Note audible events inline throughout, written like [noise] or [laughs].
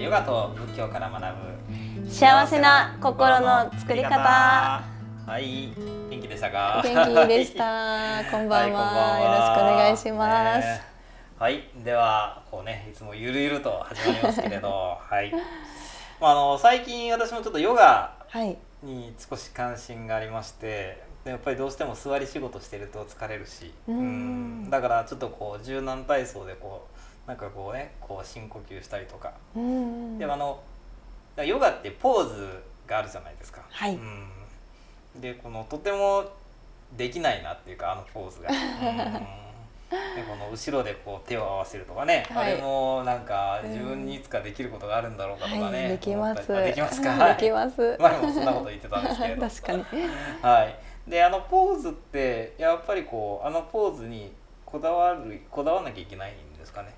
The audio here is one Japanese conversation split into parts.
ヨガと仏教から学ぶ幸せな心の作り方。はい元気でしたか？元気でした。[laughs] こんばんは,、はい、よろしくお願いします、ね、はいではこうねいつもゆるゆると始まりますけれど。[laughs] はい。まああの最近私もちょっとヨガに少し関心がありまして、やっぱりどうしても座り仕事してると疲れるし。うん。だからちょっとこう柔軟体操でこうなんかこうねこう深呼吸したりとか。でもあのヨガってポーズがあるじゃないですか。はい、うん、でこのとてもできないなっていうかあのポーズが。でこの後ろでこう手を合わせるとかね、はい、あれもなんか自分にいつかできることがあるんだろうかとかね、はい、できます。できますか、できます。前もそんなこと言ってたんですけど。確かに。はい。であのポーズってやっぱりこうあのポーズにこだわるこだわらなきゃいけないんですかね？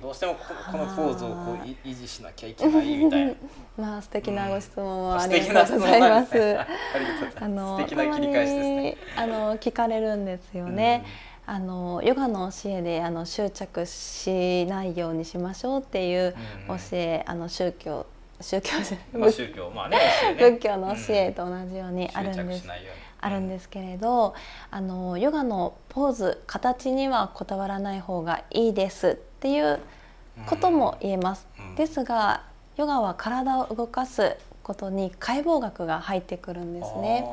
どうしてもこのポーズをこう維持しなきゃいけないみたいな。[laughs] まあ素敵なご質問をありがとうございます、うん、あの素敵な切り返しですね。あの聞かれるんですよね、うん、あのヨガの教えであの執着しないようにしましょうっていう教え、うん、あの宗教宗教じゃない、宗教まあね、ね、仏教の教えと同じようにあるんです。あるんですけれどあのヨガのポーズ形にはこだわらない方がいいですっていうことも言えます。うん、ですがヨガは体を動かすことに解剖学が入ってくるんですね。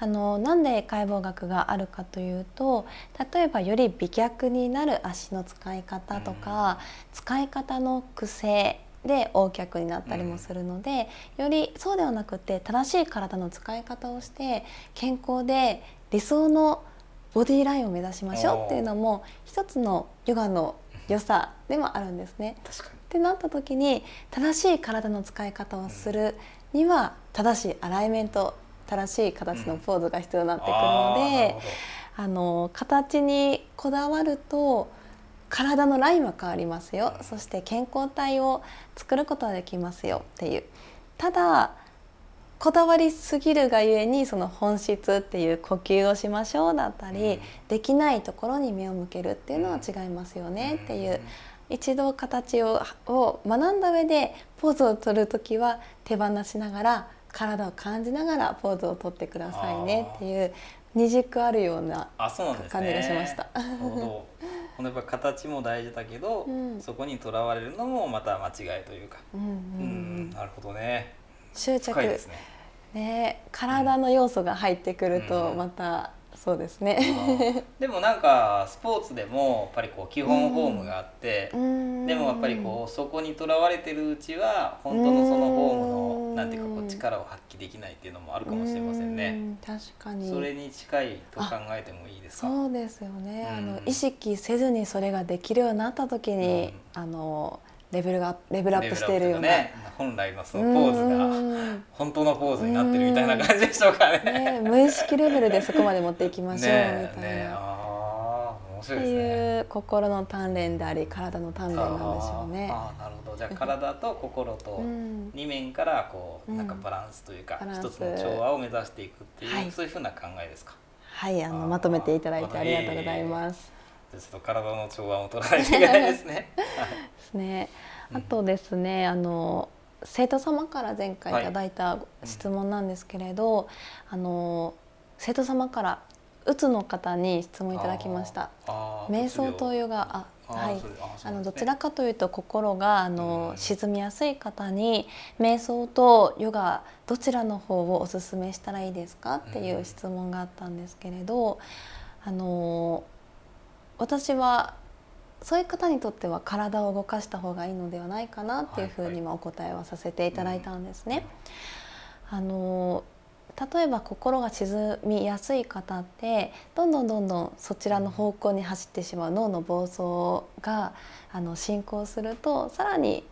あのなんで解剖学があるかというと例えばより美脚になる足の使い方とか、うん、使い方の癖で横脚になったりもするので、うん、よりそうではなくて正しい体の使い方をして健康で理想のボディラインを目指しましょうっていうのも一つのヨガの良さでもあるんですね。ってなった時に正しい体の使い方をするには正しいアライメント正しい形のポーズが必要になってくるので、うん、あの形にこだわると体のラインは変わりますよ。そして健康体を作ることができますよっていう。ただこだわりすぎるがゆえにその本質っていう呼吸をしましょうだったり、うん、できないところに目を向けるっていうのは違いますよねっていう、一度形をを学んだ上でポーズを取る時は手放しながら体を感じながらポーズを取ってくださいねっていう二軸あるような感じがしました。やっぱ形も大事だけど、うん、そこにとらわれるのもまた間違いというか、うんうん。うん、なるほどね執着。ですね。ね体の要素が入ってくるとまた、そうですね。でもなんかスポーツでもやっぱりこう基本フォームがあって、うん、でもやっぱりこうそこにとらわれてるうちは本当のそのフォームのなんていうかこう力を発揮できないっていうのもあるかもしれませんね。確かに。それに近いと考えてもいいですか？そうですよね。あの意識せずにそれができるようになった時に、あのレベルがレベルアップしているような、ね、本来のそのポーズが本当のポーズになってるみたいな感じでしょうかね。ね無意識レベルでそこまで持っていきましょうみたいな。ねっていう心の鍛錬であり体の鍛錬なんでしょうね。あなるほどじゃあ体と心と二面からこう、なんかバランスというか、うん、一つの調和を目指していくっていう、はい、そういうふうな考えですか。はいあのまとめていただいてありがとうございます。ちょっと体の調和を取らないといけないですね。で [laughs] すね。あとですね、あの生徒様から前回いただいた質問なんですけれど、はい、あの生徒様からうつの方に質問いただきました。瞑想とヨガあはい、あのどちらかというと心があの、沈みやすい方に瞑想とヨガどちらの方をおすすめしたらいいですかっていう質問があったんですけれど、あの私はそういう方にとっては体を動かした方がいいのではないかなっていうふうにお答えはさせていただいたんですね。あの例えば心が沈みやすい方ってどんどんどんどんそちらの方向に走ってしまう脳の暴走があの進行するとさらに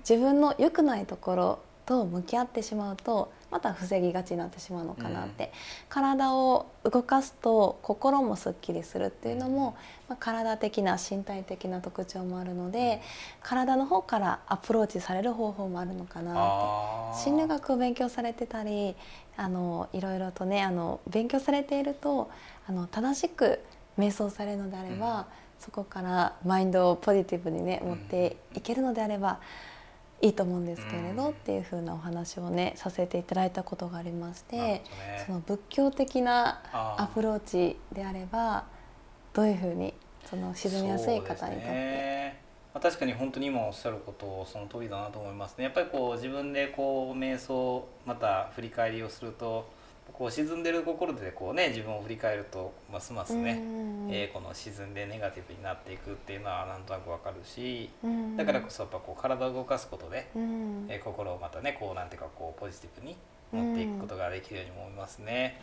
自分の良くないところと向き合ってしまうとまた防ぎがちになってしまうのかなって、うん、体を動かすと心もすっきりするっていうのも、まあ、体的な身体的な特徴もあるので体の方からアプローチされる方法もあるのかなって。心理学を勉強されてたりあのいろいろとねあの勉強されているとあの正しく瞑想されるのであれば、うん、そこからマインドをポジティブにね持っていけるのであれば。いいと思うんですけれど、っていうふうなお話をねさせていただいたことがありまして、ね、その仏教的なアプローチであればどういうふうにその沈みやすい方にとって。まあ、確かに本当に今おっしゃることその通りだなと思いますね。やっぱりこう自分でこう瞑想また振り返りをするとこう沈んでる心でこうね自分を振り返るとますますね、えー、この沈んでネガティブになっていくっていうのはなんとなくわかるしだからこそやっぱこう体を動かすことで、えー、心をまたねこうなんていうかこうポジティブに持っていくことができるように思いますね。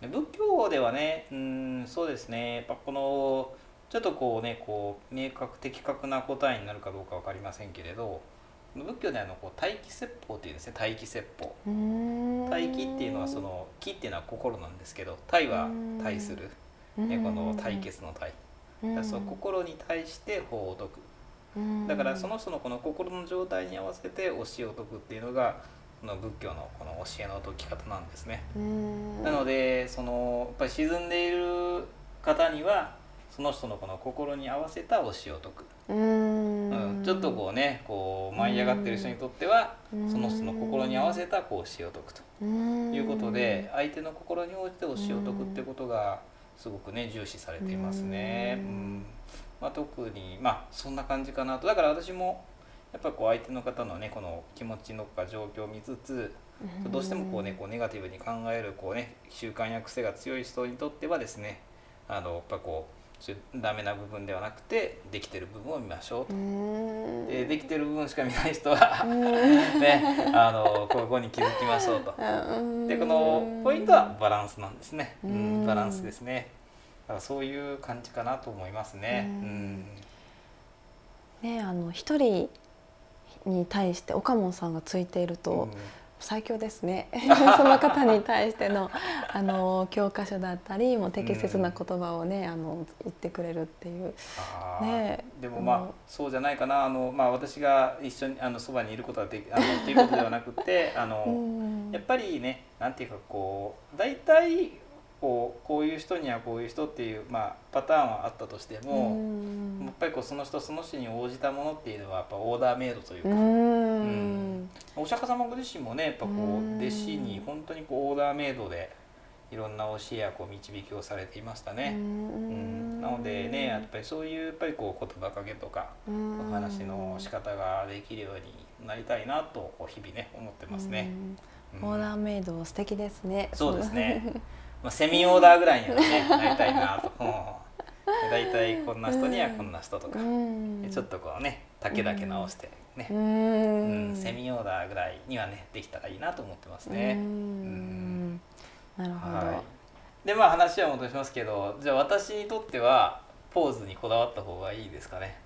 で仏教ではねうんそうですねやっぱこのちょっとこうねこう明確的確な答えになるかどうか分かりませんけれど仏教であのこう待機説法っていうんですね。待機説法。待機っていうのはその気っていうのは心なんですけど体は対する、ね、この対決の体。だその心に対して法を説く。だからその人のこの心の状態に合わせて教えを説くっていうのがこの仏教のこの教えの解き方なんですね。なのでそのやっぱり沈んでいる方にはその人のこの心に合わせた教えを説く。うん、ちょっとこうねこう舞い上がってる人にとってはその人の心に合わせたこう詩を解くと。いうことで相手の心に応じて教えを説くってことがすごくね重視されていますね。うん。まあ、特にまあそんな感じかなと。だから私もやっぱこう相手の方のねこの気持ちのか状況を見つつどうしてもこうねこうネガティブに考えるこうね習慣や癖が強い人にとってはですねあのやっぱこうダメな部分ではなくてできてる部分を見ましょうと。でできてる部分しか見ない人は [laughs] ねあのここに気づきましょうと。でこのポイントはバランスなんですね。うんバランスですね。だからそういう感じかなと思いますね。うん。ねあの一人に対して岡本さんがついていると、うん最強ですね。[laughs] その方に対してのあの教科書だったりも適切な言葉をね、うん、あの言ってくれるっていう。ね、でもまあそうじゃないかな。あの、まあ、私が一緒にあのそばにいることはで [laughs] あのっていうことではなくてあの、うん、やっぱりねなんていうかこう大体こうこういう人にはこういう人っていう、まあ、パターンはあったとしても、やっぱりこうその人その人に応じたものっていうのはやっぱオーダーメイドというか、うん。お釈迦様ご自身もねやっぱこう弟子に本当にこうオーダーメイドでいろんな教えやこう導きをされていましたね。うん。なのでねやっぱりそういうやっぱりこう言葉かけとかお話の仕方ができるようになりたいなとこう日々ね思ってますね。オーダーメイド素敵ですね。そうですね。[laughs] まあ、セミオーダーぐらいにはねなりたいなと。大体こんな人にはこんな人とか、ちょっとこうね丈だけ直してね、うん。セミオーダーぐらいにはねできたらいいなと思ってますね。うん。なるほど、はい、でまあ話は戻しますけどじゃあ私にとってはポーズにこだわった方がいいですかね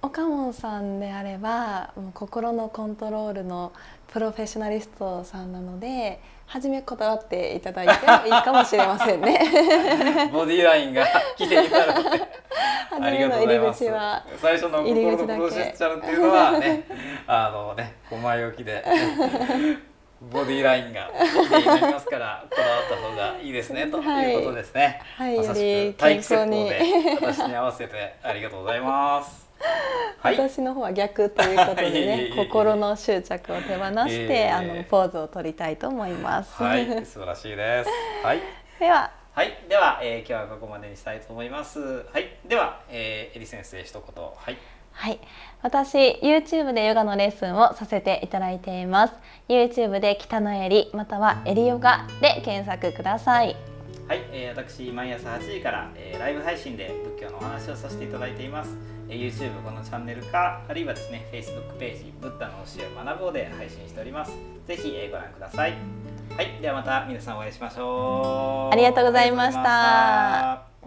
岡本さんであればもう心のコントロールのプロフェッショナリストさんなので初めこだわっていただいてもいいかもしれませんね。[laughs] ボディラインが綺麗になる [laughs] のでありがとうございます。最初の心のプロセスチャルっていうのはねあのねお前置きでボディラインが綺麗になりますからこだわった方がいいですね [laughs] ということですね。はい、より健康に。私に合わせてありがとうございます。[laughs] はい、私の方は逆ということでね [laughs] 心の執着を手放して、あのポーズを取りたいと思います。はい、素晴らしいです。はい。[laughs] では。はい、では、えー、今日はここまでにしたいと思います。はい、では、えー、エリ先生一言。はい。はい、私 YouTube でヨガのレッスンをさせていただいています YouTube で北の襟または襟ヨガで検索くださいはい、えー、私毎朝8時から、えー、ライブ配信で仏教のお話をさせていただいています、えー、YouTube このチャンネルかあるいはですね Facebook ページブッダの教えを学ぼうで配信しております。ぜひ、えー、ご覧ください。はいではまた皆さんお会いしましょう。ありがとうございました